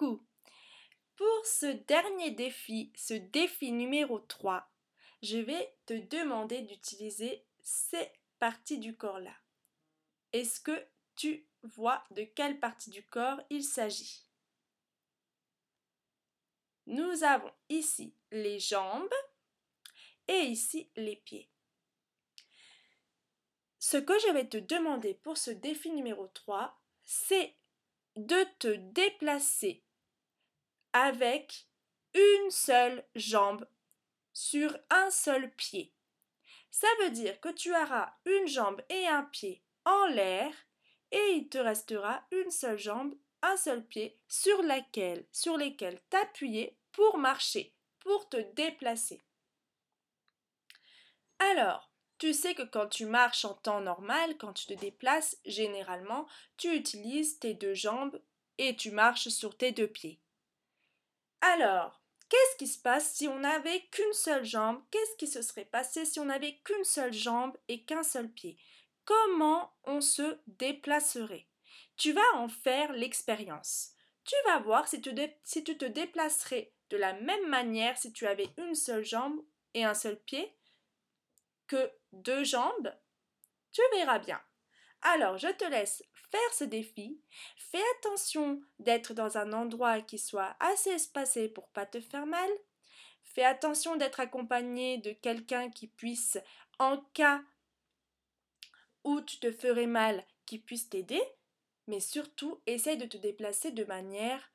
Pour ce dernier défi, ce défi numéro 3, je vais te demander d'utiliser ces parties du corps-là. Est-ce que tu vois de quelle partie du corps il s'agit? Nous avons ici les jambes et ici les pieds. Ce que je vais te demander pour ce défi numéro 3, c'est de te déplacer avec une seule jambe sur un seul pied. Ça veut dire que tu auras une jambe et un pied en l'air et il te restera une seule jambe, un seul pied sur laquelle, sur lesquels t'appuyer pour marcher, pour te déplacer. Alors, tu sais que quand tu marches en temps normal, quand tu te déplaces, généralement, tu utilises tes deux jambes et tu marches sur tes deux pieds. Alors, qu'est-ce qui se passe si on n'avait qu'une seule jambe? Qu'est-ce qui se serait passé si on n'avait qu'une seule jambe et qu'un seul pied? Comment on se déplacerait? Tu vas en faire l'expérience. Tu vas voir si tu, si tu te déplacerais de la même manière si tu avais une seule jambe et un seul pied que deux jambes. Tu verras bien. Alors, je te laisse faire ce défi. Fais attention d'être dans un endroit qui soit assez espacé pour pas te faire mal. Fais attention d'être accompagné de quelqu'un qui puisse, en cas où tu te ferais mal, qui puisse t'aider. Mais surtout, essaye de te déplacer de manière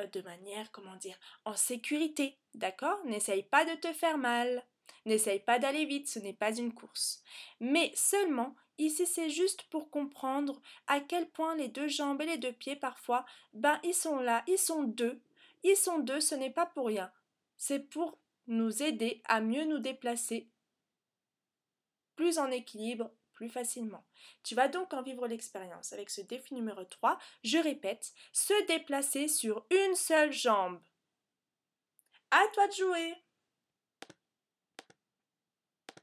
euh, de manière, comment dire, en sécurité, d'accord? N'essaye pas de te faire mal. N'essaye pas d'aller vite, ce n'est pas une course. Mais seulement, ici c'est juste pour comprendre à quel point les deux jambes et les deux pieds parfois, ben ils sont là, ils sont deux. Ils sont deux, ce n'est pas pour rien. C'est pour nous aider à mieux nous déplacer plus en équilibre, plus facilement. Tu vas donc en vivre l'expérience avec ce défi numéro 3. Je répète, se déplacer sur une seule jambe. À toi de jouer